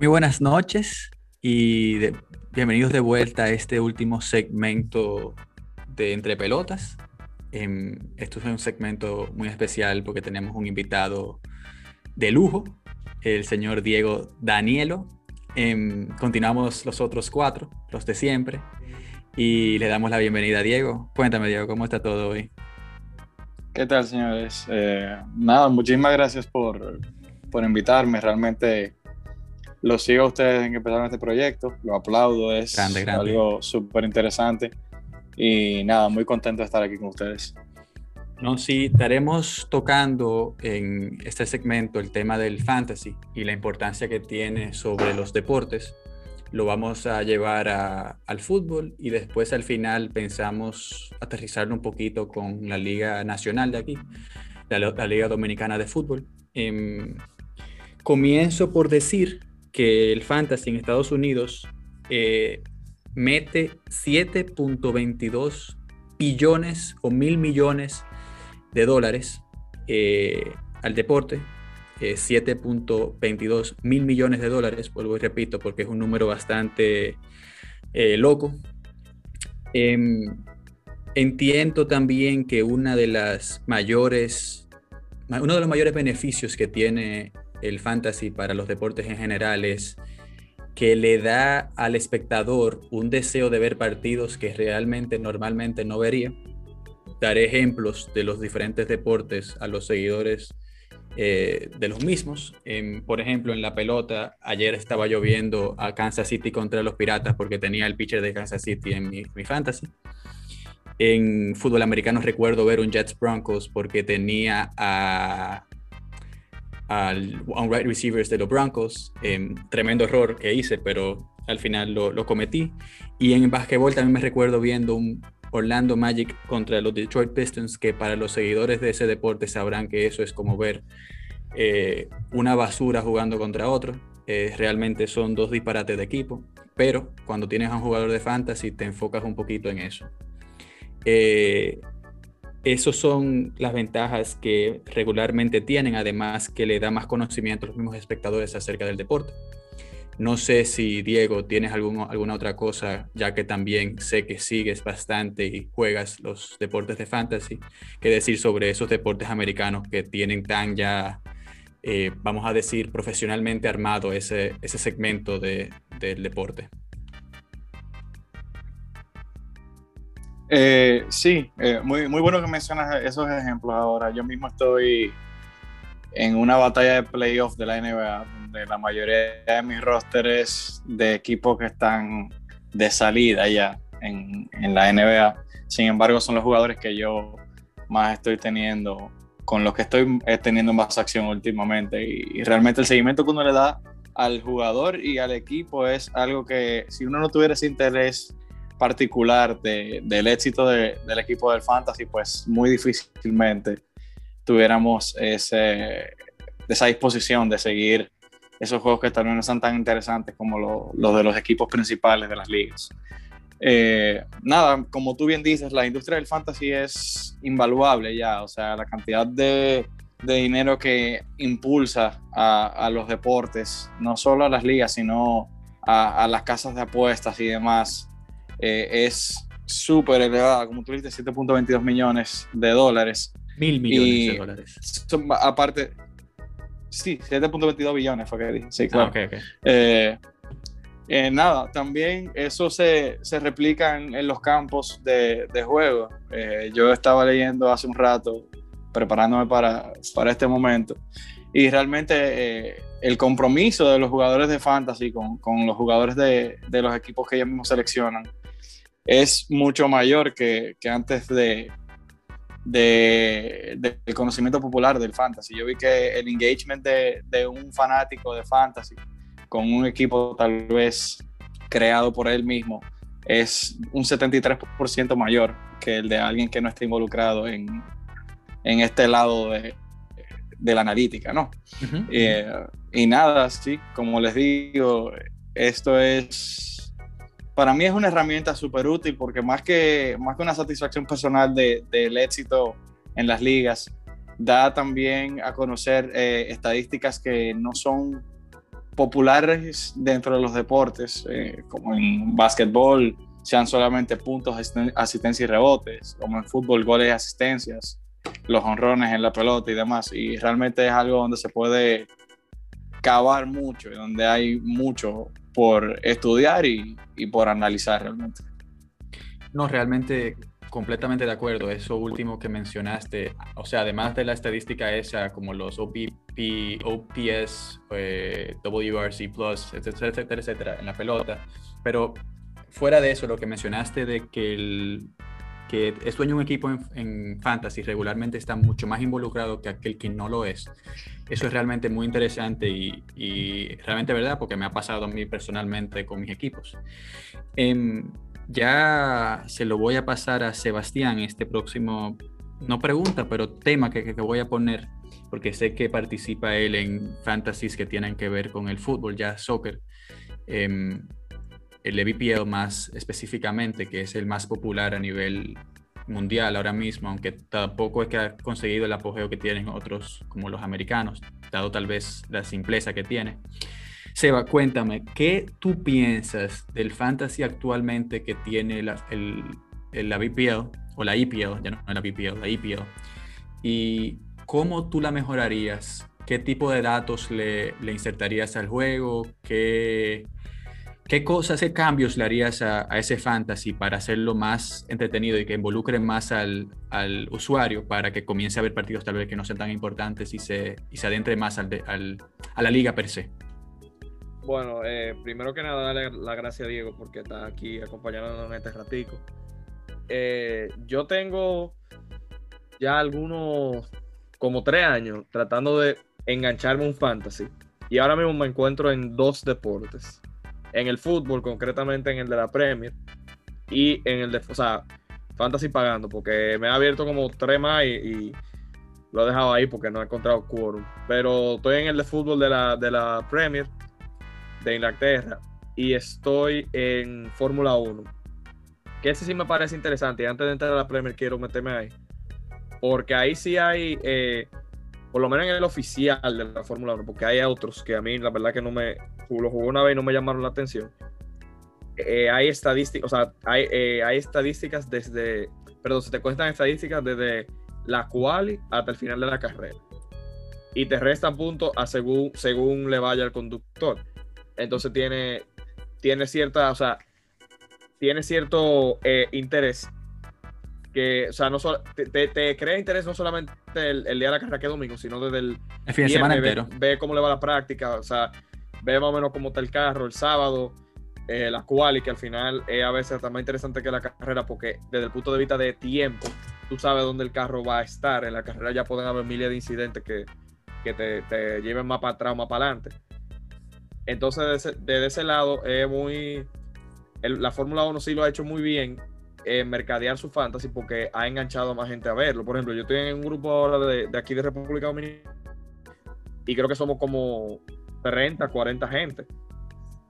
Muy buenas noches y bienvenidos de vuelta a este último segmento de Entre Pelotas. Em, esto es un segmento muy especial porque tenemos un invitado de lujo, el señor Diego Danielo. Em, continuamos los otros cuatro, los de siempre, y le damos la bienvenida a Diego. Cuéntame, Diego, ¿cómo está todo hoy? ¿Qué tal, señores? Eh, nada, muchísimas gracias por, por invitarme. Realmente lo sigo a ustedes en que empezaron este proyecto, lo aplaudo, es algo súper interesante y nada, muy contento de estar aquí con ustedes. No, sí, estaremos tocando en este segmento el tema del fantasy y la importancia que tiene sobre los deportes. Lo vamos a llevar al fútbol y después al final pensamos aterrizarlo un poquito con la Liga Nacional de aquí, la, Liga Dominicana de Fútbol. Em, comienzo por decir que el fantasy en Estados Unidos eh, mete 7.22 billones o mil millones de dólares eh, al deporte. 7.22 mil millones de dólares, vuelvo y repito, porque es un número bastante eh, loco. Em, entiendo también que una de las mayores, uno de los mayores beneficios que tiene el fantasy para los deportes en general es que le da al espectador un deseo de ver partidos que realmente normalmente no vería. Daré ejemplos de los diferentes deportes a los seguidores eh, de los mismos. por ejemplo, en la pelota, ayer estaba lloviendo a Kansas City contra los Piratas porque tenía el pitcher de Kansas City en mi, mi fantasy. En fútbol americano recuerdo ver un Jets Broncos porque tenía a al on right receivers de los Broncos. Em, tremendo error que hice, pero al final lo, cometí. Y en basquetbol también me recuerdo viendo un Orlando Magic contra los Detroit Pistons, que para los seguidores de ese deporte sabrán que eso es como ver eh, una basura jugando contra otro. Eh, realmente son dos disparates de equipo, pero cuando tienes a un jugador de fantasy te enfocas un poquito en eso. Eh, esas son las ventajas que regularmente tienen, además que le da más conocimiento a los mismos espectadores acerca del deporte. No sé si Diego tienes alguna otra cosa, ya que también sé que sigues bastante y juegas los deportes de fantasy, que decir sobre esos deportes americanos que tienen tan ya, eh, vamos a decir, profesionalmente armado ese, ese segmento de, del deporte. Eh, sí, eh, muy, muy bueno que mencionas esos ejemplos ahora. Yo mismo estoy en una batalla de playoff de la NBA, donde la mayoría de mis rosters de equipos que están de salida ya en, en, la NBA. Sin embargo, son los jugadores que yo más estoy teniendo, con los que estoy eh, teniendo más acción últimamente. Y, y realmente el seguimiento que uno le da al jugador y al equipo es algo que si uno no tuviera ese interés particular del éxito del equipo del Fantasy, pues muy difícilmente tuviéramos esa disposición de seguir esos juegos que tal vez no son tan interesantes como los de los equipos principales de las ligas. Eh, nada, como tú bien dices, la industria del fantasy es invaluable ya, o sea, la cantidad de, dinero que impulsa a, los deportes, no solo a las ligas, sino a, las casas de apuestas y demás, eh, es súper elevada, como tú dijiste, 7.22 millones de dólares. Mil millones de dólares. aparte, sí, 7.22 billones fue que dije. Sí, claro. Ah, eh, eh, nada, también eso se, se replica en, los campos de, de juego. yo estaba leyendo hace un rato, preparándome para, para este momento, y realmente el compromiso de los jugadores de fantasy con, con los jugadores de, de, los equipos que ellos mismos seleccionan es mucho mayor que, que antes de, de, del conocimiento popular del fantasy. Yo vi que el engagement de, de, un fanático de fantasy con un equipo tal vez creado por él mismo es un 73% mayor que el de alguien que no esté involucrado en, en este lado de, de la analítica, ¿no? Eh, y nada, sí, como les digo, esto es para mí es una herramienta súper útil porque más que, más que una satisfacción personal de, del éxito en las ligas, da también a conocer eh, estadísticas que no son populares dentro de los deportes, eh, como en básquetbol, sean solamente puntos, asistencia y rebotes, como en fútbol, goles y asistencias, los honrones en la pelota y demás. Y realmente es algo donde se puede cavar mucho y donde hay mucho por estudiar y, y por analizar realmente. No, realmente completamente de acuerdo. Eso último que mencionaste, o sea, además de la estadística esa, como los OPP, OPS, eh, WRC Plus, etcétera, etcétera, etcétera, en la pelota. Pero fuera de eso, lo que mencionaste de que el que es dueño un equipo en, fantasy regularmente está mucho más involucrado que aquel que no lo es. Eso es realmente muy interesante y, realmente verdad porque me ha pasado a mí personalmente con mis equipos. Em, ya se lo voy a pasar a Sebastián este próximo, no pregunta, pero tema que, que voy a poner, porque sé que participa él en fantasies que tienen que ver con el fútbol, ya soccer. Eh, el EVPL más específicamente, que es el más popular a nivel mundial ahora mismo, aunque tampoco es que ha conseguido el apogeo que tienen otros como los americanos, dado tal vez la simpleza que tiene. Seba, cuéntame, ¿qué tú piensas del fantasy actualmente que tiene la, el, la BPL o la EPL, ya no, la BPL, la EPL? ¿Y cómo tú la mejorarías? ¿Qué tipo de datos le, le insertarías al juego? ¿Qué, ¿Qué cosas, qué cambios le harías a, ese fantasy para hacerlo más entretenido y que involucre más al, usuario para que comience a ver partidos tal vez que no sean tan importantes y se, y adentre más a la liga per se? Bueno, eh, primero que nada, darle la gracia a Diego porque está aquí acompañándonos en este ratico. Eh, yo tengo ya algunos, como tres años, tratando de engancharme un fantasy. Y ahora mismo me encuentro en dos deportes en el fútbol, concretamente en el de la Premier, y en el de, o sea, Fantasy pagando, porque me ha abierto como tres más y, lo he dejado ahí porque no he encontrado quórum. Pero estoy en el de fútbol de la, de la Premier de Inglaterra y estoy en Fórmula 1. Que ese sí me parece interesante. Y antes de entrar a la Premier quiero meterme ahí. Porque ahí sí hay eh, por lo menos en el oficial de la Fórmula 1, porque hay otros que a mí la verdad que no me, lo jugué una vez y no me llamaron la atención. Eh, hay estadísticas, o sea, hay, eh, hay, estadísticas desde, perdón, se te cuentan estadísticas desde la quali hasta el final de la carrera. Y te restan puntos a según, según le vaya al conductor. Entonces tiene, tiene cierta, o sea, tiene cierto eh, interés que, o sea, no te, crea interés no solamente el, día de la carrera que domingo, sino desde el, fin de semana entero. Ve, cómo le va la práctica, o sea, ve más o menos cómo está el carro el sábado, eh, la cual y que al final es a veces está más interesante que la carrera porque desde el punto de vista de tiempo, tú sabes dónde el carro va a estar. En la carrera ya pueden haber miles de incidentes que, te, lleven más para atrás o más para adelante. Entonces, desde, ese lado, es muy. la Fórmula 1 sí lo ha hecho muy bien eh, mercadear su fantasy porque ha enganchado a más gente a verlo. Por ejemplo, yo estoy en un grupo ahora de, aquí de República Dominicana y creo que somos como 30, 40 gente.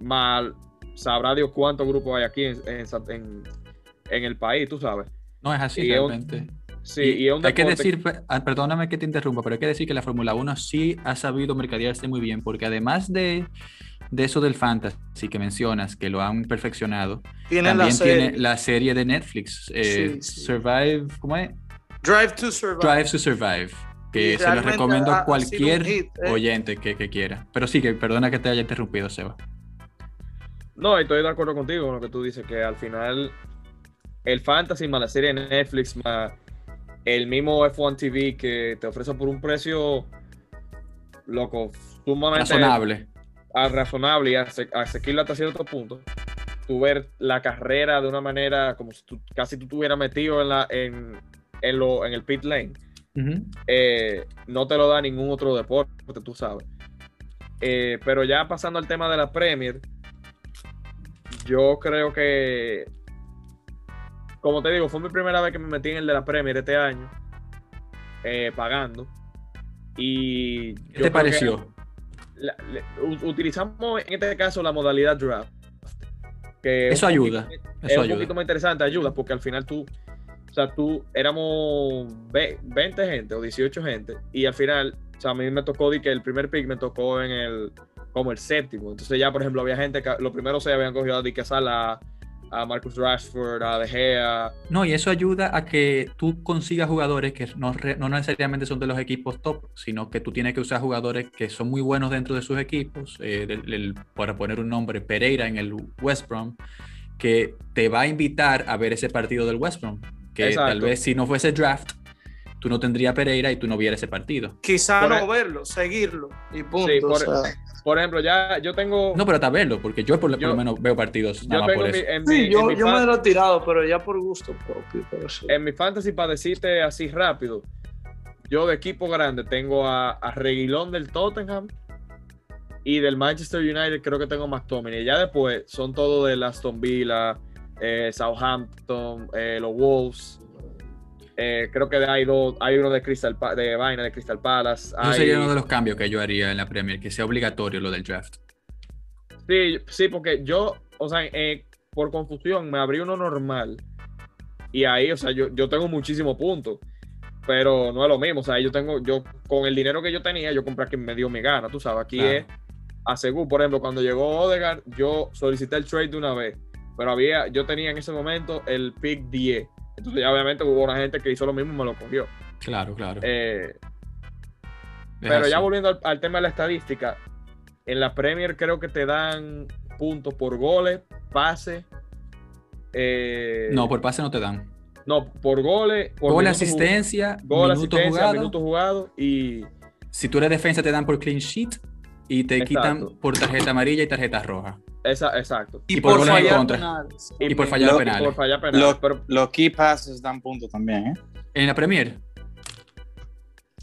Mal, sabrá Dios cuántos grupos hay aquí en, el país, tú sabes. No es así realmente. sí, y, hay que decir, ah, perdóname que te interrumpa, pero hay que decir que la Fórmula 1 sí ha sabido mercadearse muy bien, porque además de de eso del fantasy que mencionas, que lo han perfeccionado, también tiene la serie de Netflix, eh, Survive, ¿cómo es? Drive to Survive. Drive to Survive, que se lo recomiendo a cualquier eh. oyente que, quiera. Pero sí, que perdona que te haya interrumpido, Seba. No, estoy de acuerdo contigo con lo que tú dices, que al final el fantasy más la serie de Netflix más el mismo F1 TV que te ofrece por un precio loco, sumamente razonable razonable y asequible hasta cierto punto, tú ver la carrera de una manera como si tú, casi tú estuvieras metido en, la, en, en, lo, en el pit lane, eh, no te lo da ningún otro deporte, tú sabes. Eh, pero ya pasando al tema de la Premier, yo creo que, como te digo, fue mi primera vez que me metí en el de la Premier este año, eh, pagando. Y ¿Qué te pareció? Utilizamos en este caso la modalidad draft. Que eso ayuda. es un poquito más interesante, ayuda, porque al final tú, o sea, tú éramos 20 gente o 18 gente, y al final, o sea, a mí me tocó que el primer pick me tocó en el como el séptimo. Entonces ya, por ejemplo, había gente que los primeros se habían cogido a Di Sala, a Marcus Rashford, a De Gea. No, y eso ayuda a que tú consigas jugadores que no, no, necesariamente son de los equipos top, sino que tú tienes que usar jugadores que son muy buenos dentro de sus equipos. Eh, para poner un nombre, Pereira en el West Brom, que te va a invitar a ver ese partido del West Brom. Que tal vez si no fuese draft, tú no tendrías Pereira y tú no vieras ese partido. Quizá no e- verlo, seguirlo y punto. por, ejemplo, ya yo tengo. No, pero hasta verlo, porque yo por, lo menos veo partidos nada más por eso. sí, yo, me lo he tirado, pero ya por gusto propio. En mi fantasy, para decirte así rápido, yo de equipo grande tengo a, a Reguilón del Tottenham y del Manchester United creo que tengo McTominay. Y ya después son todos de Aston Villa, eh, Southampton, eh, los Wolves. Eh, creo que hay, dos, hay uno de Crystal de Vaina de Crystal Palace. Eso sería uno de los cambios que yo haría en la Premier, que sea obligatorio lo del draft. Sí, sí, porque yo, o sea, eh, por confusión me abrí uno normal y ahí, o sea, yo, yo tengo muchísimos puntos, pero no es lo mismo, o sea, yo tengo, yo con el dinero que yo tenía, yo compré que me dio mi gana, tú sabes, aquí es a según, por ejemplo, cuando llegó Odegaard, yo solicité el trade de una vez, pero había, yo tenía en ese momento el pick 10 entonces ya obviamente hubo una gente que hizo lo mismo y me lo cogió. Claro, claro. Eh, pero ya volviendo al, tema de la estadística, en la Premier creo que te dan puntos por goles, pases. Eh, no, por pase no te dan. No, por goles. Por gol, asistencia, gol, minutos jugados. Minuto jugado y. Si tú eres defensa, te dan por clean sheet y te quitan por tarjeta amarilla y tarjeta roja exacto. Y, por, fallar penales. Y, por fallar penales. Por fallar penales. Los, pero... los key passes dan puntos también, ¿eh? ¿En la Premier?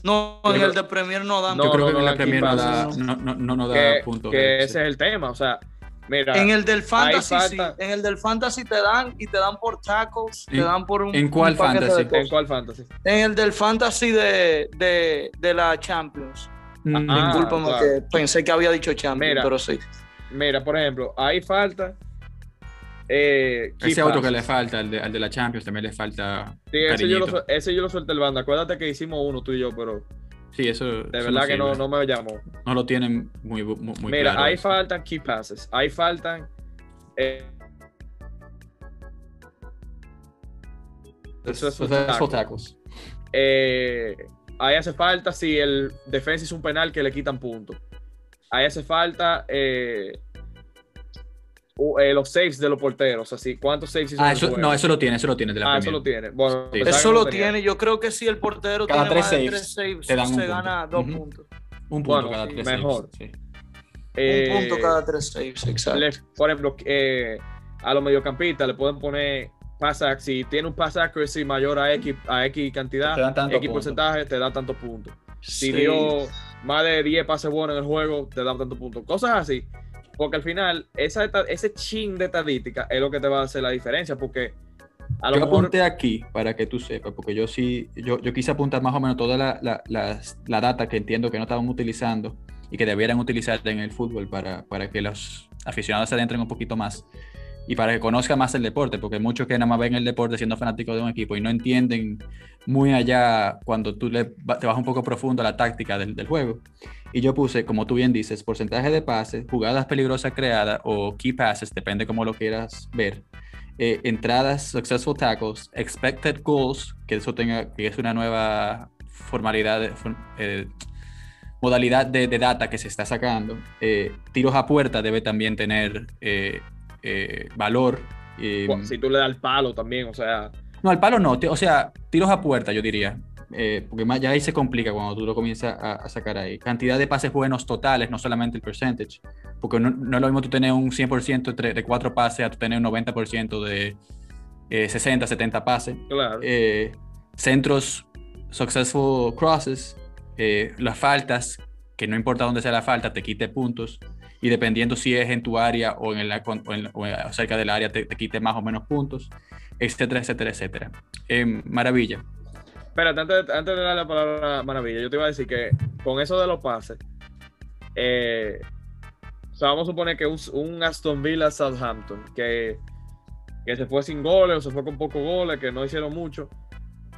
No, en el de Premier no dan. Yo creo que en la Premier no da, no, no, no, da puntos. Que ese es el tema, o sea, mira. En el del Fantasy sí, en el del Fantasy te dan y te dan por tackles, te dan por un ¿En cuál Fantasy? ¿En cuál Fantasy? En el del Fantasy de, de, de la Champions. Mm. Ah, Disculpame que pensé que había dicho Champions, pero sí. Mira, por ejemplo, hay falta. Eh, ese otro que le falta, al de, la Champions, también le falta. Sí, ese yo, lo, ese yo, lo, suelto el banda. Acuérdate que hicimos uno tú y yo, pero. Sí, eso. De verdad que no, no, me llamó. No lo tienen muy, muy, muy Mira, hay faltan key passes. Hay faltan. Eh, eso es tacos. Eh, ahí hace falta si el defensa es un penal que le quitan puntos. Ahí hace falta eh, eh, los saves de los porteros. Así, ¿cuántos saves ah, eso, No, eso lo tiene, eso lo tiene. De la ah, eso lo tiene. Bueno, Eso lo tiene. Yo creo que si el portero tiene más de tres saves, se gana dos puntos. Un punto cada tres mejor. saves. un punto cada tres saves, exacto. por ejemplo, eh, a los mediocampistas le pueden poner pasa, si tiene un pass accuracy mayor a X, a X cantidad, X porcentaje, te da tantos puntos. Si dio más de 10 pases buenos en el juego, te da tantos puntos. Cosas así. Porque al final, esa, ese chin de estadística es lo que te va a hacer la diferencia. Porque a lo yo apunté aquí para que tú sepas, porque yo sí, yo, yo quise apuntar más o menos toda la, la, la, data que entiendo que no estaban utilizando y que debieran utilizar en el fútbol para, para que los aficionados se adentren un poquito más y para que conozca más el deporte, porque muchos que nada más ven el deporte siendo fanáticos de un equipo y no entienden muy allá cuando tú le, te vas un poco profundo a la táctica del, del, juego. Y yo puse, como tú bien dices, porcentaje de pases, jugadas peligrosas creadas o key passes, depende cómo lo quieras ver. Eh, entradas, successful tackles, expected goals, que eso tenga, que es una nueva formalidad, de, eh, modalidad de, de, data que se está sacando. Eh, tiros a puerta debe también tener eh, valor. si tú le das el palo también, o sea. No, al palo no, o sea, tiros a puerta, yo diría. Eh, porque ya ahí se complica cuando tú lo comienzas a, sacar ahí. Cantidad de pases buenos totales, no solamente el percentage. Porque no, es lo mismo tú tener un 100% de, de cuatro pases a tú tener un 90% de 60, eh, 70 pases. Claro. centros, successful crosses, las faltas, que no importa dónde sea la falta, te quite puntos y dependiendo si es en tu área o, en, la, cerca del área te, quite más o menos puntos, etcétera, etcétera, etcétera. Em, maravilla. Espérate, antes, antes, de dar la palabra maravilla, yo te iba a decir que con eso de los pases, eh, o sea, vamos a suponer que un, Aston Villa Southampton, que, que se fue sin goles o se fue con pocos goles, que no hicieron mucho,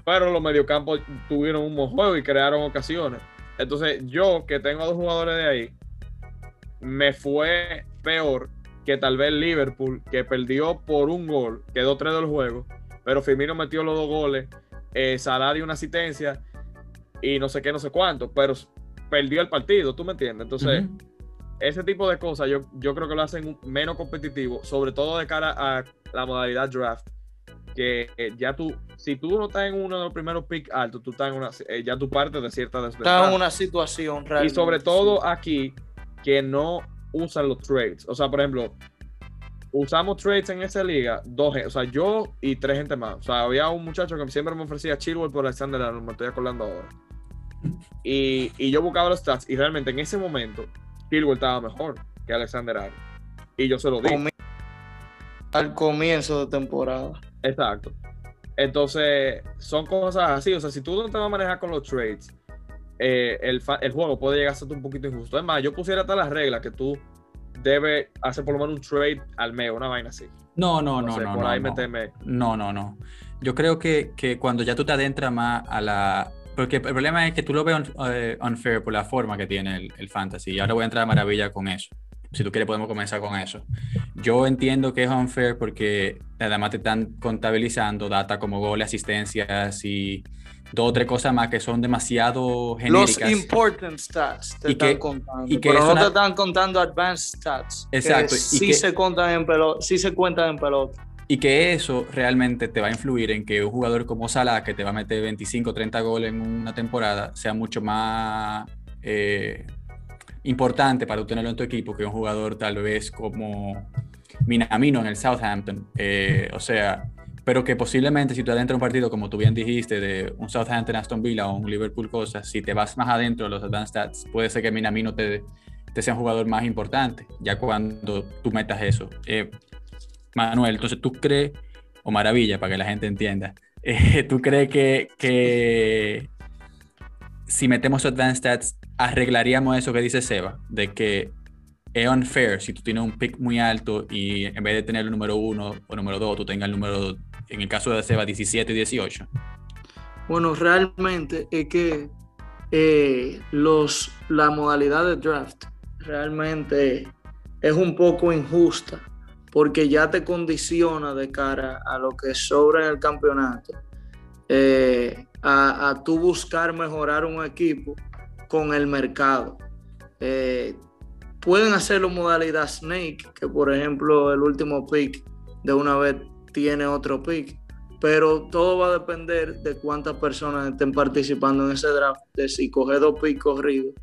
pero los mediocampos tuvieron un buen juego y crearon ocasiones. Entonces, yo que tengo a dos jugadores de ahí, me fue peor que tal vez Liverpool, que perdió por un gol, quedó tres del juego, pero Firmino metió los dos goles, eh, Salah dio una asistencia y no sé qué, no sé cuánto, pero perdió el partido, ¿tú me entiendes? Entonces, ese tipo de cosas yo, yo creo que lo hacen menos competitivo, sobre todo de cara a la modalidad draft, que eh, ya tú, si tú no estás en uno de los primeros picks altos, tú estás en una, eh, ya tú partes de cierta desventaja. Estás en una situación realmente. Y sobre todo aquí, que no usan los trades. O sea, por ejemplo, usamos trades en esa liga, dos, o sea, yo y tres gente más. O sea, había un muchacho que siempre me ofrecía Chilwell por Alexander Arnold, me estoy acordando ahora. Y, y, yo buscaba los stats y realmente en ese momento Chilwell estaba mejor que Alexander Arnold. Y yo se lo dije. Al comienzo de temporada. Exacto. Entonces, son cosas así. O sea, si tú no te vas a manejar con los trades, eh, el, el, juego puede llegar a ser un poquito injusto. Es más, yo pusiera hasta las reglas que tú debes hacer por lo menos un trade al mes, una vaina así. No, no, no, no. Por no, ahí no. Meteme. no, no, no. Yo creo que, que, cuando ya tú te adentras más a la. Porque el problema es que tú lo ves uh, unfair por la forma que tiene el, el, fantasy. Y ahora voy a entrar a maravilla con eso. Si tú quieres, podemos comenzar con eso. Yo entiendo que es unfair porque además te están contabilizando data como goles, asistencias y dos o tres cosas más que son demasiado genéricas. Los important stats te y están que, contando, y que pero no una... te están contando advanced stats. Exacto. Que sí, que... se cuentan en pelota, sí se cuentan en pelota. Y que eso realmente te va a influir en que un jugador como Salah, que te va a meter 25 o 30 goles en una temporada, sea mucho más eh, importante para obtenerlo en tu equipo que un jugador tal vez como Minamino en el Southampton. Eh, o sea, pero que posiblemente si tú adentro un partido, como tú bien dijiste, de un Southampton, Aston Villa o un Liverpool cosas, si te vas más adentro de los advanced stats, puede ser que Minamino te, te sea un jugador más importante, ya cuando tú metas eso. Eh, Manuel, entonces tú crees, o maravilla, para que la gente entienda, eh, ¿tú crees que, que si metemos advanced stats, arreglaríamos eso que dice Seba, de que es unfair si tú tienes un pick muy alto y en vez de tener el número uno o número dos, tú tengas el número, en el caso de Seba, 17 y 18? Bueno, realmente es que eh, los, la modalidad de draft realmente es un poco injusta porque ya te condiciona de cara a lo que sobra en el campeonato, eh, a, a tú buscar mejorar un equipo con el mercado. Eh, pueden hacerlo modalidad Snake, que por ejemplo el último pick de una vez tiene otro pick, pero todo va a depender de cuántas personas estén participando en ese draft. De si coger dos picks corridos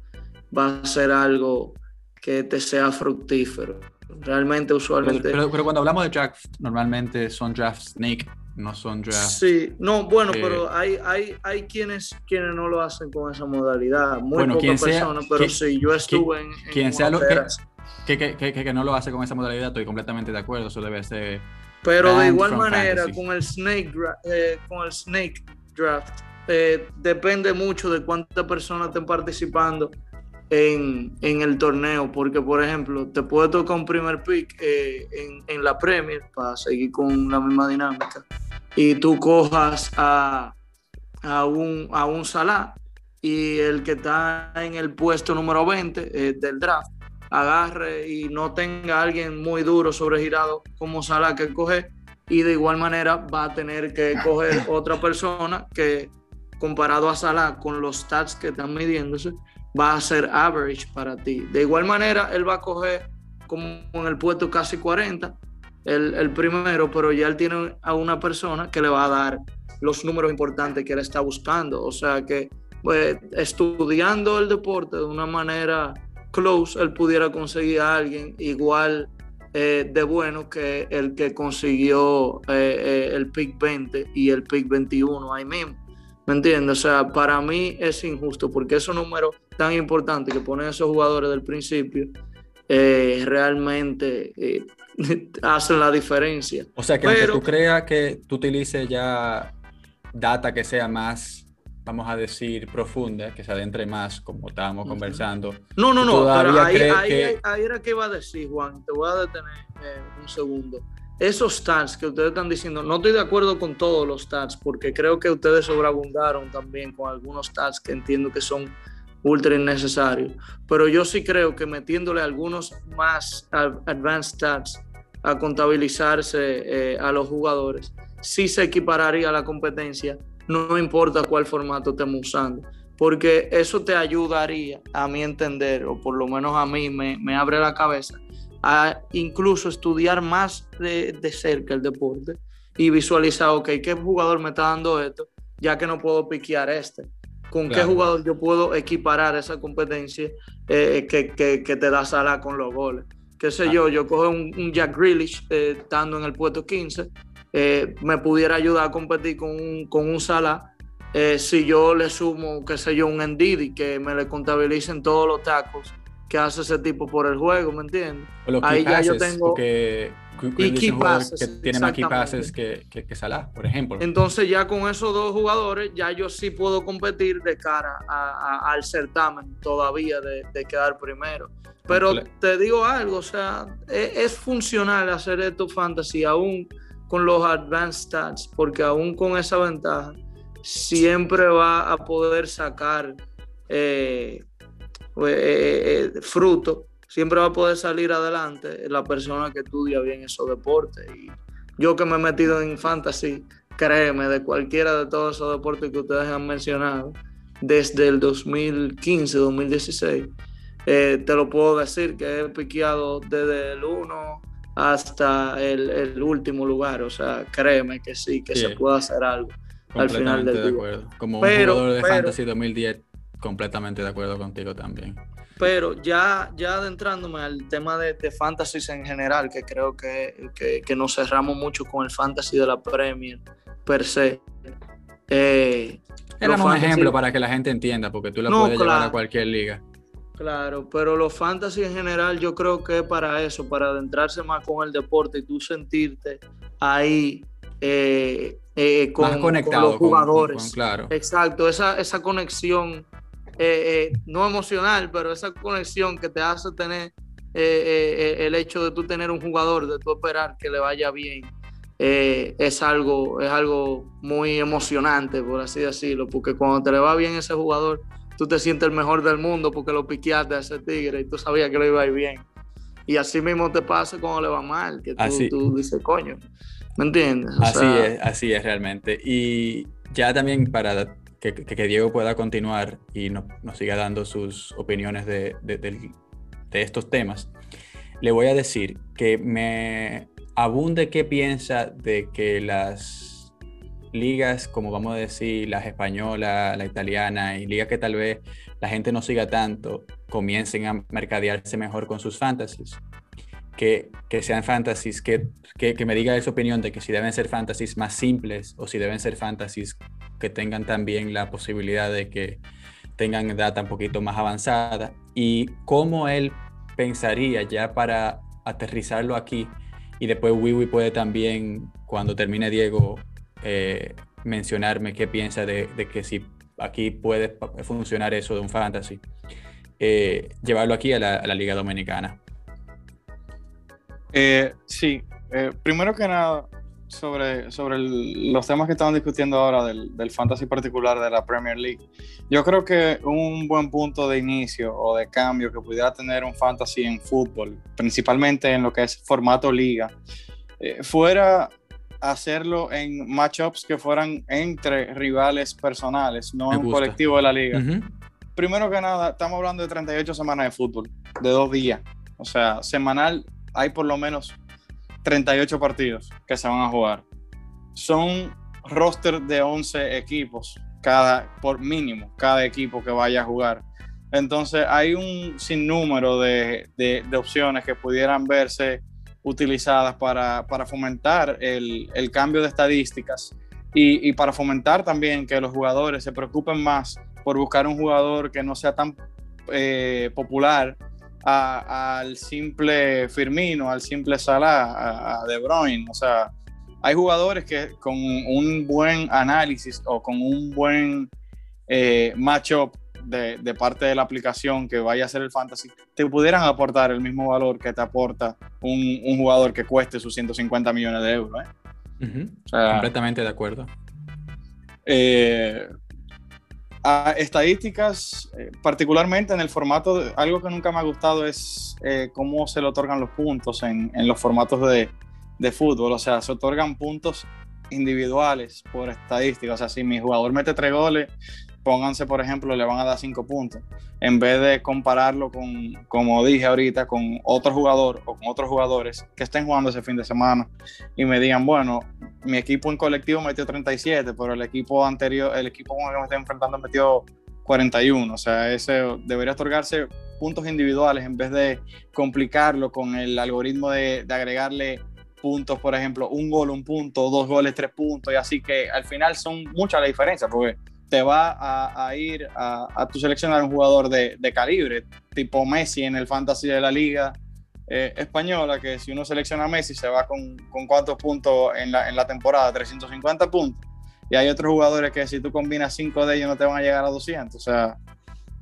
va a ser algo que te sea fructífero. Realmente, usualmente. Pero, pero, pero cuando hablamos de draft, normalmente son draft Snake, no son draft. Sí, no, bueno, eh, pero hay, hay, hay quienes, quienes no lo hacen con esa modalidad. Muy bueno, pocas personas, pero que, sí, yo estuve que, en. en Quien sea lo que, que, que, que, no lo hace con esa modalidad, estoy completamente de acuerdo. Eso debe ser. Pero de igual manera, fantasy. con el Snake, eh, con el Snake Draft, eh, depende mucho de cuántas personas estén participando en, en, el torneo, porque por ejemplo, te puede tocar un primer pick eh, en, en, la Premier para seguir con la misma dinámica y tú cojas a, a, un, a un Salah y el que está en el puesto número 20 eh, del draft agarre y no tenga a alguien muy duro sobregirado como Salah que coge y de igual manera va a tener que coger otra persona que comparado a Salah con los stats que están midiéndose va a ser average para ti. De igual manera, él va a coger como en el puesto casi 40, el, el, primero, pero ya él tiene a una persona que le va a dar los números importantes que él está buscando. O sea que pues, estudiando el deporte de una manera close, él pudiera conseguir a alguien igual eh, de bueno que el que consiguió eh, eh, el pick 20 y el pick 21 ahí mismo. ¿Me entiendes? O sea, para mí es injusto porque esos números tan importantes que ponen esos jugadores del principio eh, realmente eh, hacen la diferencia. O sea, que Pero, aunque tú creas que tú utilices ya data que sea más, vamos a decir, profunda, que se adentre más, como estábamos uh -huh. conversando. No, no, no, pero ahí, ahí, que... ahí, era que iba a decir, Juan, te voy a detener eh, un segundo esos stats que ustedes están diciendo, no estoy de acuerdo con todos los stats, porque creo que ustedes sobreabundaron también con algunos stats que entiendo que son ultra innecesario. Pero yo sí creo que metiéndole algunos más advanced stats a contabilizarse eh, a los jugadores, sí se equipararía a la competencia, no importa cuál formato estemos usando. Porque eso te ayudaría, a mi entender, o por lo menos a mí me, me abre la cabeza, a incluso estudiar más de, de cerca el deporte y visualizar, ok, ¿qué jugador me está dando esto? Ya que no puedo piquear este con qué jugador yo puedo equiparar esa competencia eh, que, que, te da Salah con los goles. Qué sé ah. yo, yo cojo un, Jack Grealish eh, estando en el puesto 15, eh, me pudiera ayudar a competir con un, con un Salah. si yo le sumo, qué sé yo, un Ndidi que me le contabilicen todos los tacos que hace ese tipo por el juego, ¿me entiendes? Ahí ya yo tengo y key passes, que tiene más key passes que, que, Salah, por ejemplo. Entonces ya con esos dos jugadores, ya yo sí puedo competir de cara al certamen todavía de, quedar primero. Pero te digo algo, o sea, es, es, funcional hacer esto fantasy aún con los advanced stats, porque aún con esa ventaja siempre va a poder sacar eh, eh, eh, fruto siempre va a poder salir adelante la persona que estudia bien esos deportes. Y yo que me he metido en fantasy, créeme, de cualquiera de todos esos deportes que ustedes han mencionado, desde el 2015, 2016, eh, te lo puedo decir que he piqueado desde el 1 hasta el, último lugar. O sea, créeme que sí, que se puede hacer algo al final del de Acuerdo. Como un jugador de Fantasy 2010, completamente de acuerdo contigo también. Pero ya, ya adentrándome al tema de, de fantasy en general, que creo que, que, nos cerramos mucho con el fantasy de la Premier per se. Eh, Era un ejemplo para que la gente entienda, porque tú la puedes llevar a cualquier liga. Claro, pero los fantasy en general yo creo que es para eso, para adentrarse más con el deporte y tú sentirte ahí eh, eh, con, los jugadores. claro. Exacto, esa, esa conexión eh, eh, no emocional, pero esa conexión que te hace tener eh, el hecho de tú tener un jugador, de tú esperar que le vaya bien, es, algo, es algo muy emocionante, por así decirlo, porque cuando te le va bien ese jugador, tú te sientes el mejor del mundo porque lo piqueaste a ese tigre y tú sabías que le iba a ir bien. Y así mismo te pasa cuando le va mal, que tú, dices, coño, ¿me entiendes? así es, así es realmente. Y ya también para que, Diego pueda continuar y nos siga dando sus opiniones de, estos temas, le voy a decir que me abunde qué piensa de que las ligas, como vamos a decir, las españolas, la italiana y ligas que tal vez la gente no siga tanto, comiencen a mercadearse mejor con sus fantasies. Que, que sean fantasies, que, que, que, me diga su opinión de que si deben ser fantasies más simples o si deben ser fantasies que tengan también la posibilidad de que tengan data un poquito más avanzada y cómo él pensaría ya para aterrizarlo aquí y después Wiwi puede también cuando termine Diego eh, mencionarme qué piensa de, que si aquí puede funcionar eso de un fantasy. Eh, llevarlo aquí a la, Liga Dominicana. Eh, sí primero que nada sobre, sobre los temas que estamos discutiendo ahora del, del, fantasy particular de la Premier League, yo creo que un buen punto de inicio o de cambio que pudiera tener un fantasy en fútbol, principalmente en lo que es formato liga, eh, fuera hacerlo en matchups que fueran entre rivales personales, no en un colectivo de la liga. Primero que nada, estamos hablando de 38 semanas de fútbol, de dos días. O sea, semanal hay por lo menos 38 partidos que se van a jugar. Son roster de 11 equipos, cada, por mínimo, cada equipo que vaya a jugar. Entonces hay un sinnúmero de, de, opciones que pudieran verse utilizadas para, para fomentar el, el, cambio de estadísticas y, y, para fomentar también que los jugadores se preocupen más por buscar un jugador que no sea tan eh, popular al simple Firmino, al simple Salah, a, De Bruyne. O sea, hay jugadores que con un buen análisis o con un buen eh, matchup de, de, parte de la aplicación que vaya a ser el fantasy, te pudieran aportar el mismo valor que te aporta un, un jugador que cueste sus 150 millones de euros. ¿eh? Completamente de acuerdo. Eh, estadísticas, eh, particularmente en el formato, algo que nunca me ha gustado es eh, cómo se le otorgan los puntos en, en los formatos de, de, fútbol. O sea, se otorgan puntos individuales por estadísticas. O sea, si mi jugador mete tres goles, pónganse, por ejemplo, le van a dar cinco puntos, en vez de compararlo con, como dije ahorita, con otro jugador o con otros jugadores que estén jugando ese fin de semana y me digan, bueno, mi equipo en colectivo metió 37, pero el equipo anterior, el equipo con el que me estoy enfrentando metió 41. O sea, ese debería otorgarse puntos individuales en vez de complicarlo con el algoritmo de, de agregarle puntos, por ejemplo, un gol, un punto, dos goles, tres puntos, y así que al final son muchas las diferencias, porque te va a, ir a, seleccionar un jugador de, calibre, tipo Messi en el fantasy de la liga eh, española, que si uno selecciona a Messi se va con, con cuántos puntos en la, temporada, 350 puntos. Y hay otros jugadores que si tú combinas cinco de ellos no te van a llegar a 200. O sea,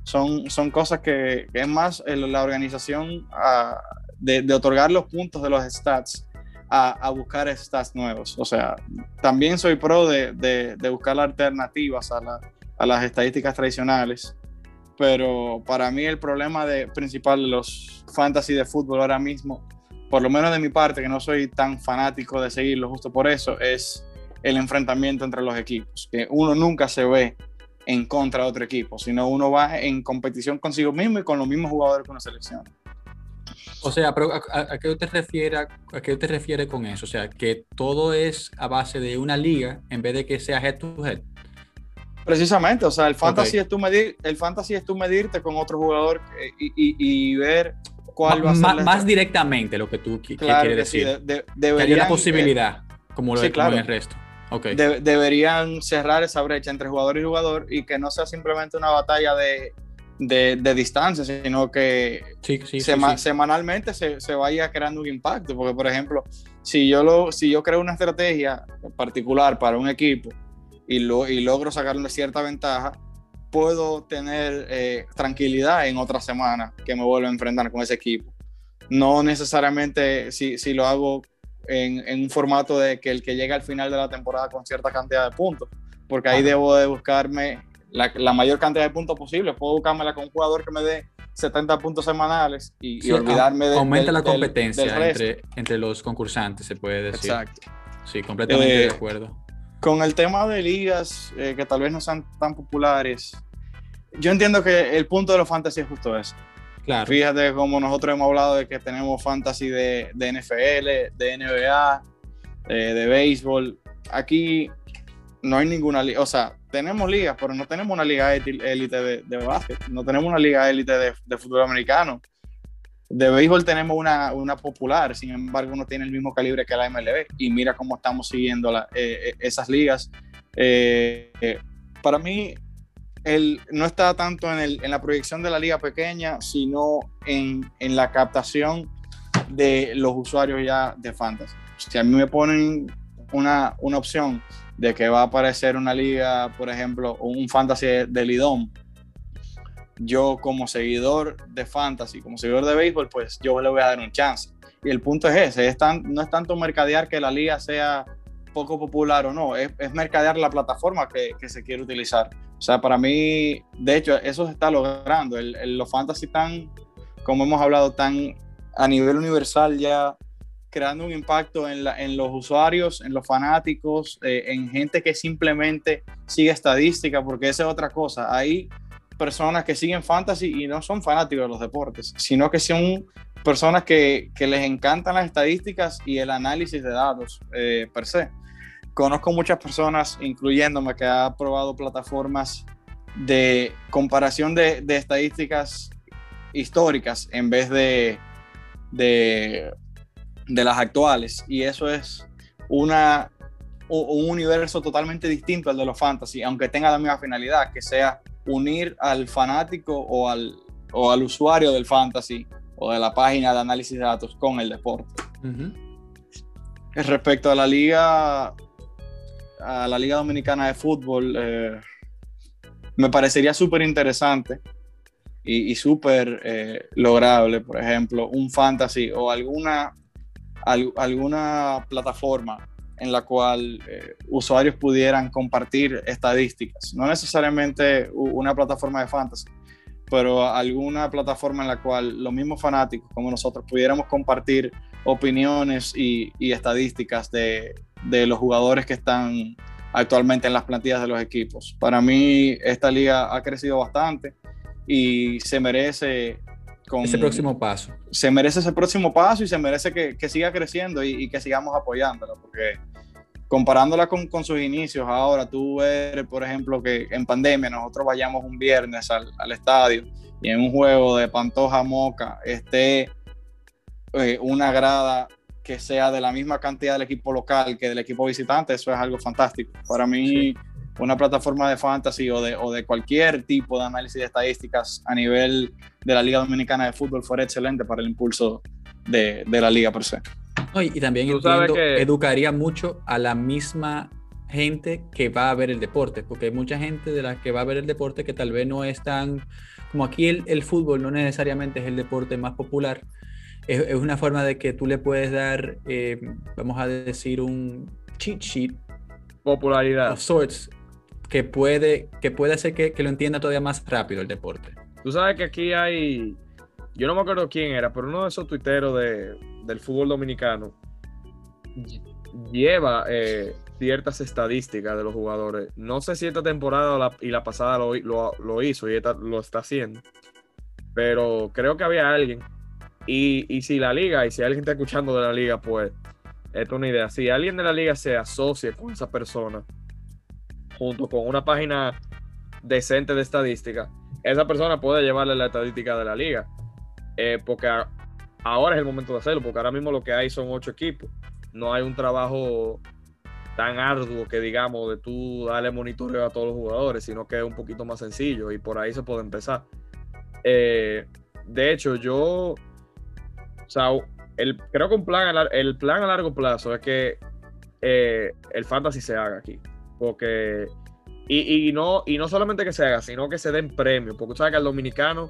son, son cosas que, es más la organización ah, de otorgar los puntos de los stats a, buscar stats nuevos. O sea, también soy pro de, de, buscar alternativas a, las estadísticas tradicionales, pero para mí el problema de, principal de los fantasy de fútbol ahora mismo, por lo menos de mi parte, que no soy tan fanático de seguirlo justo por eso, es el enfrentamiento entre los equipos, que uno nunca se ve en contra de otro equipo, sino uno va en competición consigo mismo y con los mismos jugadores que una selección. O sea, pero ¿a, qué te refieres, a qué te refieres con eso? O sea, que todo es a base de una liga en vez de que sea head to head. Precisamente, o sea, el fantasy, es, tú medir, el fantasy es tú medirte con otro jugador eh, y, ver cuál va a ser. Más directamente lo que tú quieres decir. de, de, la posibilidad, como lo sí, claro. en el resto. Okay. deberían cerrar esa brecha entre jugador y jugador y que no sea simplemente una batalla de de, distancia, sino que semanalmente se, se, vaya creando un impacto. Porque, por ejemplo, si yo, lo, si yo creo una estrategia particular para un equipo y, lo, y logro sacarle cierta ventaja, puedo tener eh, tranquilidad en otra semana que me vuelva a enfrentar con ese equipo. No necesariamente si, si lo hago en, en, un formato de que el que llega al final de la temporada con cierta cantidad de puntos, porque ahí debo de buscarme la, mayor cantidad de puntos posible. Puedo buscármela con un jugador que me dé 70 puntos semanales y, olvidarme de. Aumenta la competencia entre, entre los concursantes, se puede decir. Exacto. Sí, completamente de eh, acuerdo. Con el tema de ligas eh, que tal vez no sean tan populares, yo entiendo que el punto de los fantasy es justo eso. Claro. Fíjate como nosotros hemos hablado de que tenemos fantasy de, de NFL, de NBA, eh, de béisbol. Aquí no hay ninguna liga, o sea, tenemos ligas, pero no tenemos una liga élite de, de, básquet, no tenemos una liga élite de, fútbol americano. De béisbol tenemos una, una, popular, sin embargo no tiene el mismo calibre que la MLB. Y mira cómo estamos siguiendo eh, eh, esas ligas. Eh, para mí, el, no está tanto en, en, la proyección de la liga pequeña, sino en, en la captación de los usuarios ya de fantasy. Si a mí me ponen una, una opción de que va a aparecer una liga, por ejemplo, un fantasy de Lidom, yo como seguidor de fantasy, como seguidor de béisbol, pues yo le voy a dar un chance. Y el punto es ese, es no es tanto mercadear que la liga sea poco popular o no, es, mercadear la plataforma que, que, se quiere utilizar. O sea, para mí, de hecho, eso se está logrando. El, los fantasy están, como hemos hablado, tan a nivel universal ya creando un impacto en, en los usuarios, en los fanáticos, eh, en gente que simplemente sigue estadística, porque esa es otra cosa. Hay personas que siguen fantasy y no son fanáticos de los deportes, sino que son personas que, que les encantan las estadísticas y el análisis de datos eh, per se. Conozco muchas personas, incluyéndome, que ha probado plataformas de comparación de, de estadísticas históricas en vez de, de de las actuales y eso es una, un universo totalmente distinto al de los fantasy, aunque tenga la misma finalidad, que sea unir al fanático o al, o al usuario del fantasy o de la página de análisis de datos con el deporte. Respecto a la liga, a la liga dominicana de fútbol, eh, me parecería súper interesante y, y súper eh, lograble, por ejemplo, un fantasy o alguna alguna plataforma en la cual eh, usuarios pudieran compartir estadísticas. No necesariamente una plataforma de fantasy, pero alguna plataforma en la cual los mismos fanáticos como nosotros pudiéramos compartir opiniones y, estadísticas de, de, los jugadores que están actualmente en las plantillas de los equipos. Para mí esta liga ha crecido bastante y se merece con, ese próximo paso. Se merece ese próximo paso y se merece que, que siga creciendo y, y, que sigamos apoyándola, porque comparándola con, con, sus inicios ahora, tú ves, por ejemplo, que en pandemia nosotros vayamos un viernes al, al estadio y en un juego de Pantoja Moca esté eh, una grada que sea de la misma cantidad del equipo local que del equipo visitante, eso es algo fantástico. Para mí, una plataforma de fantasy o de, o de cualquier tipo de análisis de estadísticas a nivel de la Liga Dominicana de Fútbol fuera excelente para el impulso de, de la liga per se. y, también entiendo, que... educaría mucho a la misma gente que va a ver el deporte, porque hay mucha gente de la que va a ver el deporte que tal vez no es tan, como aquí el, el fútbol no necesariamente es el deporte más popular, es, es una forma de que tú le puedes dar, eh, vamos a decir, un cheat sheet. Popularidad. Of sorts, que puede, que puede hacer que, que, lo entienda todavía más rápido el deporte. Tú sabes que aquí hay, yo no me acuerdo quién era, pero uno de esos tuiteros de, del fútbol dominicano lleva eh, ciertas estadísticas de los jugadores. No sé si esta temporada y la pasada lo, lo, hizo y esta, lo está haciendo, pero creo que había alguien y, si la liga, y si alguien está escuchando de la liga, pues, esto es una idea. Si alguien de la liga se asocia con esa persona, junto con una página decente de estadística, esa persona puede llevarle la estadística de la liga. Eh, porque ahora es el momento de hacerlo, porque ahora mismo lo que hay son ocho equipos. No hay un trabajo tan arduo que digamos de tú darle monitoreo a todos los jugadores, sino que es un poquito más sencillo y por ahí se puede empezar. Eh, de hecho, yo el, creo que un plan a, el plan a largo plazo es que eh, el fantasy se haga aquí. Porque. Y, no, y no solamente que se haga, sino que se den premios. Porque tú sabes que al dominicano.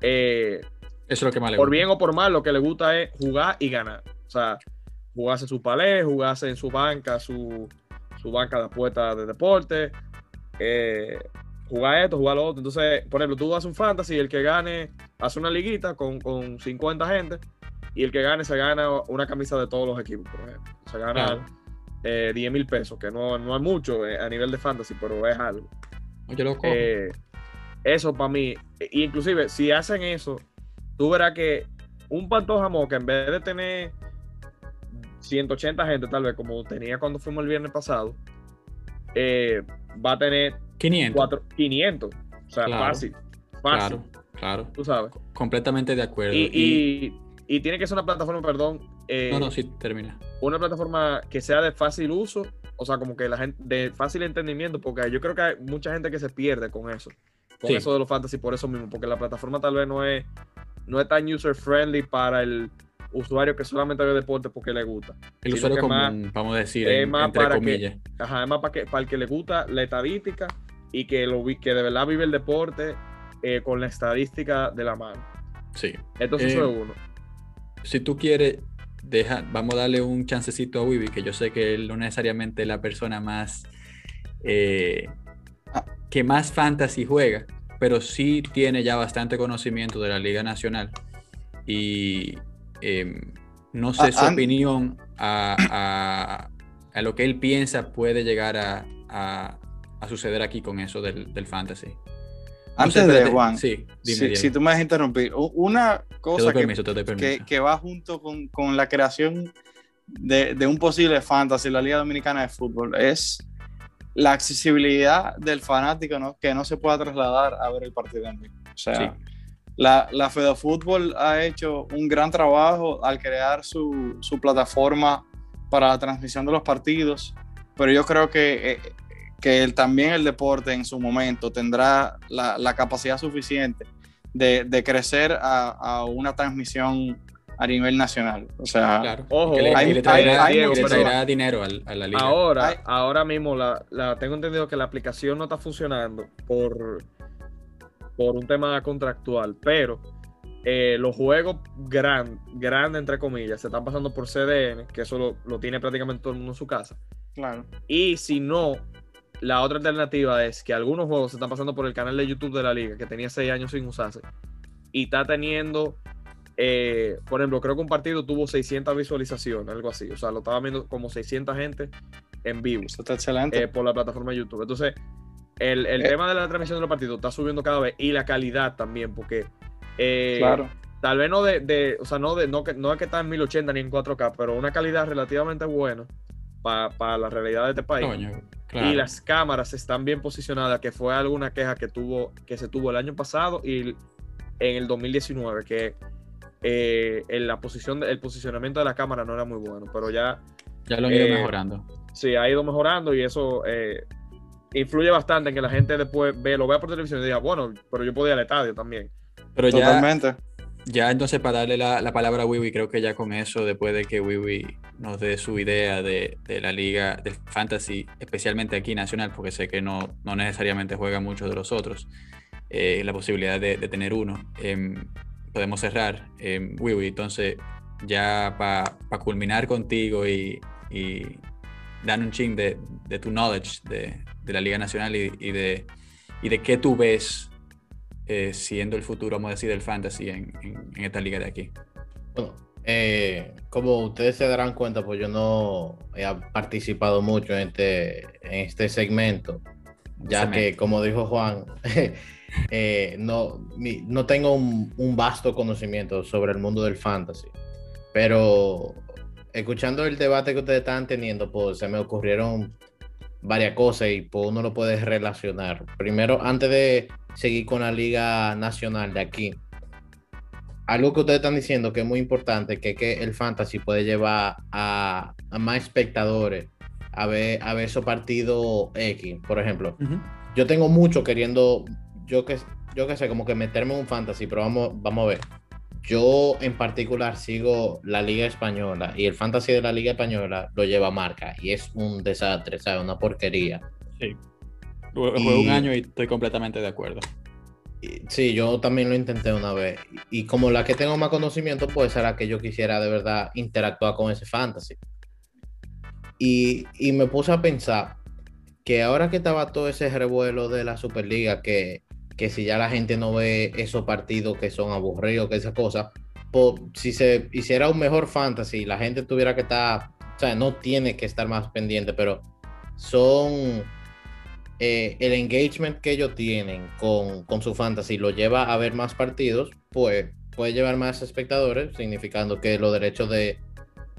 Eh, Eso es lo que más le Por bien o por mal, lo que le gusta es jugar y ganar. O sea, jugarse su palé, jugarse en su banca, su, su banca de apuestas de deporte. Eh, jugar esto, jugar lo otro. Entonces, por ejemplo, tú haces un fantasy y el que gane hace una liguita con, con 50 gente y el que gane se gana una camisa de todos los equipos, por ejemplo. Se gana 10 eh, mil pesos, que no, no es mucho eh, a nivel de fantasy, pero es algo. Yo lo eh, eso para mí, inclusive si hacen eso, tú verás que un Pantoja Moca, en vez de tener 180 gente, tal vez como tenía cuando fuimos el viernes pasado, va a tener 500. 500. O sea, fácil. Fácil. Claro, claro. Tú sabes. Completamente de acuerdo. Y, y, tiene que ser una plataforma, perdón. Eh, no, no, sí, termina. Una plataforma que sea de fácil uso, o sea, como que la gente, de fácil entendimiento, porque yo creo que hay mucha gente que se pierde con eso. Con eso de los fantasy, por eso mismo, porque la plataforma tal vez no es, no es tan user friendly para el usuario que solamente ve deporte porque le gusta. El usuario común, vamos a decir, es más entre para comillas. Que, ajá, es más para, que, para el que le gusta la estadística y que, lo, que de verdad vive el deporte eh, con la estadística de la mano. Sí. Entonces eso es uno. Si tú quieres, deja, vamos a darle un chancecito a Wibi, que yo sé que él no necesariamente es la persona más eh, que más fantasy juega, pero sí tiene ya bastante conocimiento de la Liga Nacional. Y em, no sé su opinión a, a, lo que él piensa puede llegar a, a suceder aquí con eso del, del fantasy. Antes de Juan, sí, dime, si, tú me vas a interrumpir, una cosa que, que, va junto con, con la creación de, de, un posible fantasy, la Liga Dominicana de Fútbol, es la accesibilidad del fanático ¿no? que no se pueda trasladar a ver el partido en vivo. O sea, la, la Fútbol ha hecho un gran trabajo al crear su, su, plataforma para la transmisión de los partidos, pero yo creo que que también el deporte en su momento tendrá la, capacidad suficiente de, crecer a, una transmisión a nivel nacional. O sea, claro. Ojo, le, hay, traerá, dinero a, la liga. Ahora, ahora mismo la, tengo entendido que la aplicación no está funcionando por, por un tema contractual, pero eh, los juegos grandes, grande, entre comillas, se están pasando por CDN, que eso lo, tiene prácticamente todo el mundo en su casa. Claro. Y si no, la otra alternativa es que algunos juegos se están pasando por el canal de YouTube de la liga, que tenía seis años sin usarse, y está teniendo, eh, por ejemplo, creo que un partido tuvo 600 visualizaciones, algo así. O sea, lo estaba viendo como 600 gente en vivo. Eso está excelente. Eh, por la plataforma de YouTube. Entonces, el, el tema de la transmisión de los partidos está subiendo cada vez y la calidad también, porque eh, claro. Tal vez no de, o sea, no de, no, que, no es que está en 1080 ni en 4K, pero una calidad relativamente buena para la realidad de este país. Y las cámaras están bien posicionadas, que fue alguna queja que tuvo, que se tuvo el año pasado y en el 2019, que eh, en la posición, el posicionamiento de la cámara no era muy bueno, pero ya. Ya lo han ido eh, mejorando. Sí, ha ido mejorando y eso influye bastante en que la gente después ve, lo vea por televisión y diga, bueno, pero yo podía ir al estadio también. Pero ya, ya entonces para darle la, palabra a Wiwi, creo que ya con eso, después de que Wiwi nos dé su idea de, la liga del fantasy, especialmente aquí nacional, porque sé que no, no necesariamente juega muchos de los otros, eh, la posibilidad de, tener uno, em, podemos cerrar. Eh, Wiwi, entonces ya para culminar contigo y, y dar un ching de, tu knowledge de, la Liga Nacional y, y, de, y de qué tú ves eh, siendo el futuro, vamos a decir, del fantasy en, esta liga de aquí? Bueno, eh, como ustedes se darán cuenta, pues yo no he participado mucho en este, en este segmento, ya que, como dijo Juan, eh, no, no tengo un, un, vasto conocimiento sobre el mundo del fantasy, pero escuchando el debate que ustedes están teniendo, pues se me ocurrieron varias cosas y pues uno lo puede relacionar. Primero, antes de seguir con la Liga Nacional de aquí, algo que ustedes están diciendo que es muy importante, que, que el fantasy puede llevar a, más espectadores a ver, a ver esos partidos X, por ejemplo. Yo tengo mucho queriendo, yo que, yo que sé, como que meterme en un fantasy, pero vamos, vamos a ver. Yo en particular sigo la Liga Española y el fantasy de la Liga Española lo lleva marca y es un desastre, ¿sabes? Una porquería. Sí. Fue un año y estoy completamente de acuerdo. Sí, yo también lo intenté una vez. Y como la que tengo más conocimiento, pues será que yo quisiera de verdad interactuar con ese fantasy. Y, y me puse a pensar que ahora que estaba todo ese revuelo de la Superliga, que que si ya la gente no ve esos partidos que son aburridos, que esas cosas, pues, si se hiciera un mejor fantasy, la gente tuviera que estar, o sea, no tiene que estar más pendiente, pero son eh, el engagement que ellos tienen con, con, su fantasy lo lleva a ver más partidos, pues puede llevar más espectadores, significando que los derechos de,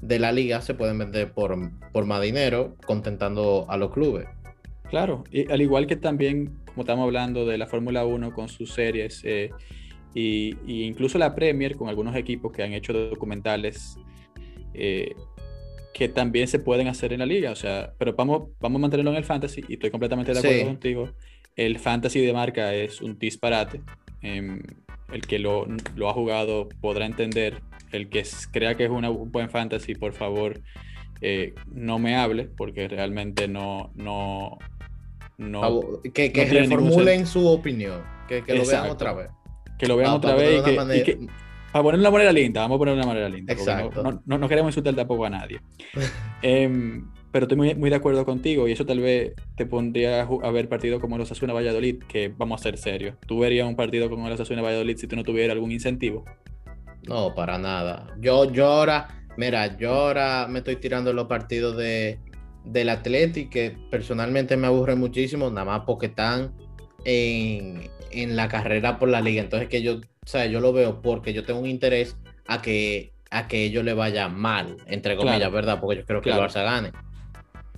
de la liga se pueden vender por, por más dinero, contentando a los clubes. Claro, y al igual que también como estamos hablando de la Fórmula 1 con sus series, eh, y, incluso la Premier con algunos equipos que han hecho documentales eh, que también se pueden hacer en la liga. O sea, pero vamos, vamos a mantenerlo en el fantasy y estoy completamente de acuerdo contigo. El fantasy de marca es un disparate. Em, el que lo, lo, ha jugado podrá entender. El que crea que es una, un buen fantasy, por favor, eh, no me hable, porque realmente no, no, no, que, que reformulen su opinión, que, que lo vean otra vez. Que lo vean ah, otra vez. Y que, para poner una manera linda, vamos a poner una manera linda. Exacto. No, no, no, queremos insultar tampoco a nadie. Em, pero estoy muy, muy, de acuerdo contigo y eso tal vez te pondría a ver partido como los Asuna Valladolid, que vamos a ser serios. ¿Tú verías un partido como los Asuna Valladolid si tú no tuvieras algún incentivo? No, para nada. Yo, yo ahora, mira, yo ahora me estoy tirando los partidos de, del Athletic que personalmente me aburre muchísimo, nada más porque están en, la carrera por la liga. Entonces que yo, o sea, yo lo veo porque yo tengo un interés a que a que ellos le vaya mal, entre comillas, ¿verdad? Porque yo creo que el Barça gane.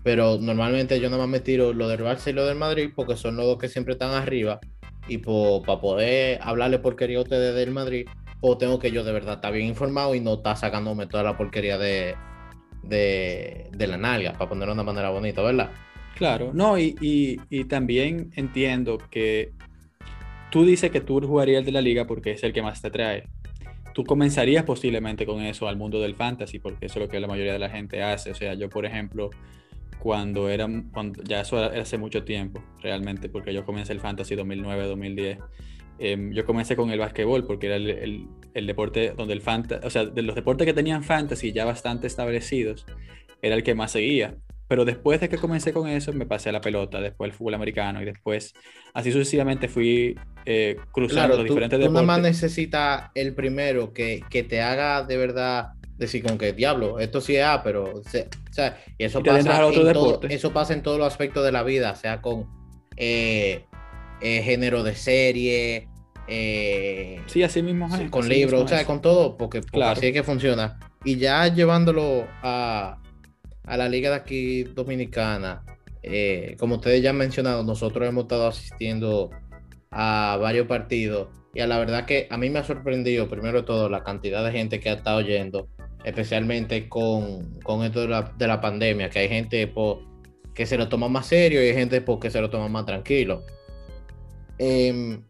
Pero normalmente yo nada más me tiro lo del Barça y lo del Madrid porque son los dos que siempre están arriba. Y para poder hablarle porquería a ustedes del Madrid, o tengo que yo de verdad estar bien informado y no estar sacándome toda la porquería de, de, la nalga, para ponerlo de una manera bonita, ¿verdad? Claro, no, y, también entiendo que tú dices que tú jugarías el de la liga porque es el que más te atrae. Tú comenzarías posiblemente con eso al mundo del fantasy, porque eso es lo que la mayoría de la gente hace. O sea, yo, por ejemplo, cuando era, ya eso era hace mucho tiempo, realmente, porque yo comencé el fantasy 2009-2010. Em, yo comencé con el básquetbol porque era el, el deporte donde el fantasy, o sea, de los deportes que tenían fantasy ya bastante establecidos, era el que más seguía. Pero después de que comencé con eso, me pasé a la pelota, después el fútbol americano y después, así sucesivamente, fui eh, cruzando los diferentes deportes. Tú nada más necesitas el primero que, que, te haga de verdad decir con que diablo, esto sí es A, pero o sea, y eso, pasa en todo, eso pasa en todos los aspectos de la vida, sea con eh, eh, género de serie, eh, sí, así mismo con libros, o sea, con todo, porque, así es que funciona. Y ya llevándolo a, a la liga de aquí dominicana, como ustedes ya han mencionado, nosotros hemos estado asistiendo a varios partidos y a la verdad que a mí me ha sorprendido, primero de todo, la cantidad de gente que ha estado yendo especialmente con, esto de la, pandemia, que hay gente que se lo toma más serio y hay gente que se lo toma más tranquilo. Em,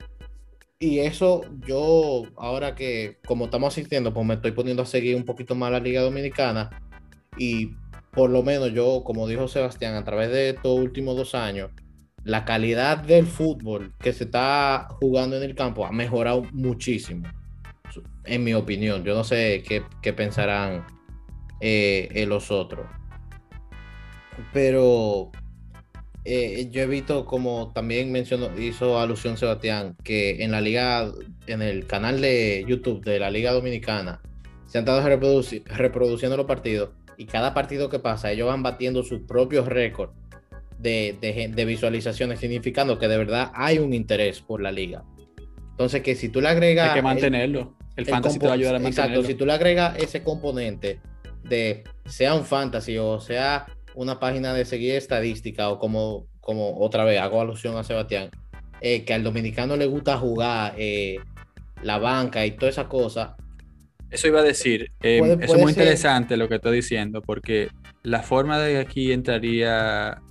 y eso yo, ahora que como estamos asistiendo, pues me estoy poniendo a seguir un poquito más la Liga Dominicana y por lo menos yo, como dijo Sebastián, a través de estos últimos dos años, la calidad del fútbol que se está jugando en el campo ha mejorado muchísimo en mi opinión. Yo no sé qué, pensarán eh, los otros. Pero eh, yo he visto, como también mencionó, hizo alusión Sebastián, que en la liga, en el canal de YouTube de la Liga Dominicana, se han estado reproduciendo los partidos y cada partido que pasa, ellos van batiendo sus propios récords de, de, visualizaciones, significando que de verdad hay un interés por la liga. Entonces, que si tú le agregas. Hay que mantenerlo. El, fantasy te va a ayudar a mantenerlo. Exacto, si tú le agregas ese componente de sea un fantasy o sea una página de seguir estadística o como, como otra vez hago alusión a Sebastián, eh, que al dominicano le gusta jugar eh, la banca y toda esa cosa. Eso iba a decir, eh, eso es muy interesante lo que estoy diciendo, porque la forma de aquí entraría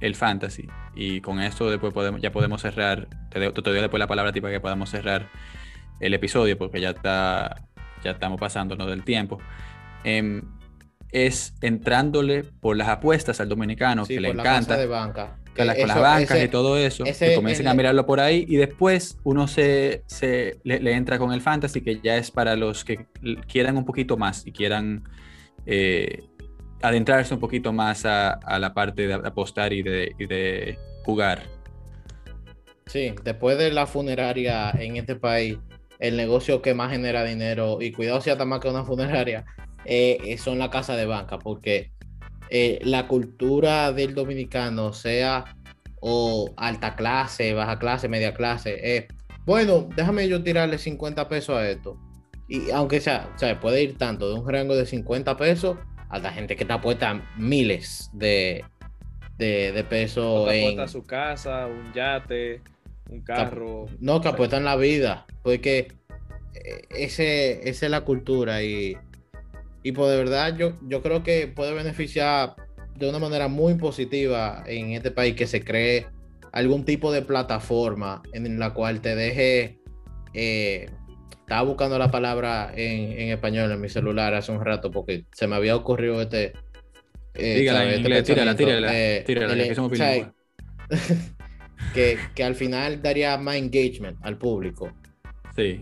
el fantasy, y con esto después podemos, ya podemos cerrar, te, doy después la palabra para que podamos cerrar el episodio, porque ya está, ya estamos pasándonos del tiempo. Em, es entrándole por las apuestas al dominicano, que le encanta. de banca. Que con las bancas y todo eso, que comiencen a mirarlo por ahí y después uno se, se le, entra con el fantasy, que ya es para los que quieran un poquito más y quieran eh, adentrarse un poquito más a, la parte de apostar y de, y de jugar. Sí, después de la funeraria en este país, el negocio que más genera dinero, y cuidado si hasta más que una funeraria, eh, eh, son la casa de banca, porque eh, la cultura del dominicano, sea o alta clase, baja clase, media clase, bueno, déjame yo tirarle 50 pesos a esto. Y aunque sea, o sea, puede ir tanto de un rango de 50 pesos a la gente que te apuesta miles de, de, pesos. en su casa, un yate, un carro. No, que apuestan la vida, porque eh, ese, esa es la cultura y, y pues de verdad yo, yo creo que puede beneficiar de una manera muy positiva en este país que se cree algún tipo de plataforma en la cual te deje eh, estaba buscando la palabra en, español en mi celular hace un rato porque se me había ocurrido este. Eh, Dígala en este inglés, tírala, tírala, eh, tírala, que somos que, que, al final daría más engagement al público. Sí.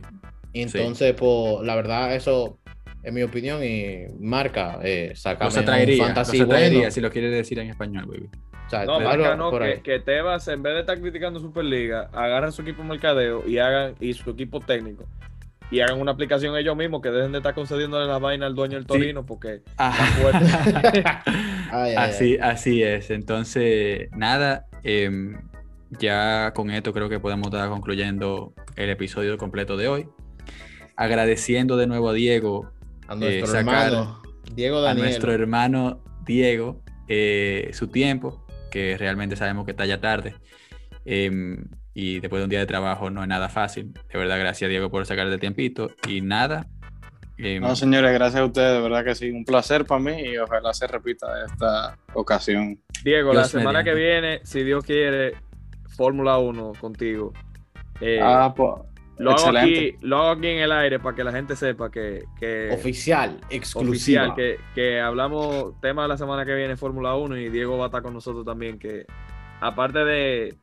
Y entonces, pues, la verdad, eso, en mi opinión, y marca, eh, saca un fantasy bueno. si lo quieres decir en español, baby. O sea, no, marca no, que, que, Tebas, en vez de estar criticando Superliga, agarren su equipo mercadeo y hagan y su equipo técnico y hagan una aplicación ellos mismos que dejen de estar concediéndole la vaina al dueño del Torino porque ah. así, así es. Entonces, nada, em, ya con esto creo que podemos estar concluyendo el episodio completo de hoy. Agradeciendo de nuevo a Diego. A nuestro eh, hermano Diego A nuestro hermano Diego eh, su tiempo, que realmente sabemos que está ya tarde. Em, y después de un día de trabajo no es nada fácil. De verdad, gracias Diego por sacar el tiempito y nada. Em, no, señores, gracias a ustedes, de verdad que sí, un placer para mí y ojalá se repita esta ocasión. Diego, la semana que viene, si Dios quiere, Fórmula 1 contigo. Eh, ah, pues. Lo hago, aquí, lo hago aquí en el aire para que la gente sepa que. que oficial, exclusiva. Oficial, que, que hablamos tema de la semana que viene Fórmula 1 y Diego va a estar con nosotros también. Que aparte de,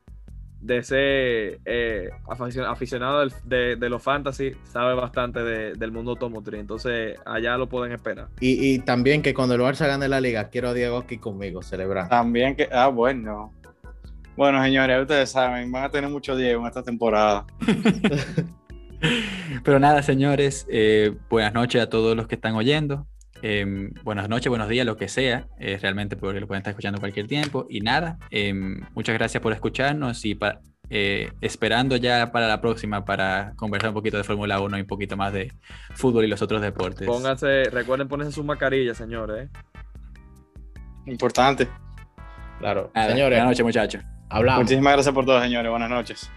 de ser eh, aficionado de, los fantasy, sabe bastante del mundo automotriz. Entonces, allá lo pueden esperar. Y, también que cuando el Barça gane la liga, quiero a Diego aquí conmigo, celebrar. También que, ah, bueno. Bueno, señores, ustedes saben, van a tener mucho Diego en esta temporada. Pero nada, señores, eh, buenas noches a todos los que están oyendo. Em, buenas noches, buenos días, lo que sea, eh, realmente porque lo pueden estar escuchando cualquier tiempo. Y nada, em, muchas gracias por escucharnos y eh, esperando ya para la próxima para conversar un poquito de Fórmula 1 y un poquito más de fútbol y los otros deportes. Pónganse, recuerden ponerse su mascarilla, señores. Importante. Claro. señores. Buenas noches, muchachos. Hablamos. Muchísimas gracias por todo, señores. Buenas noches.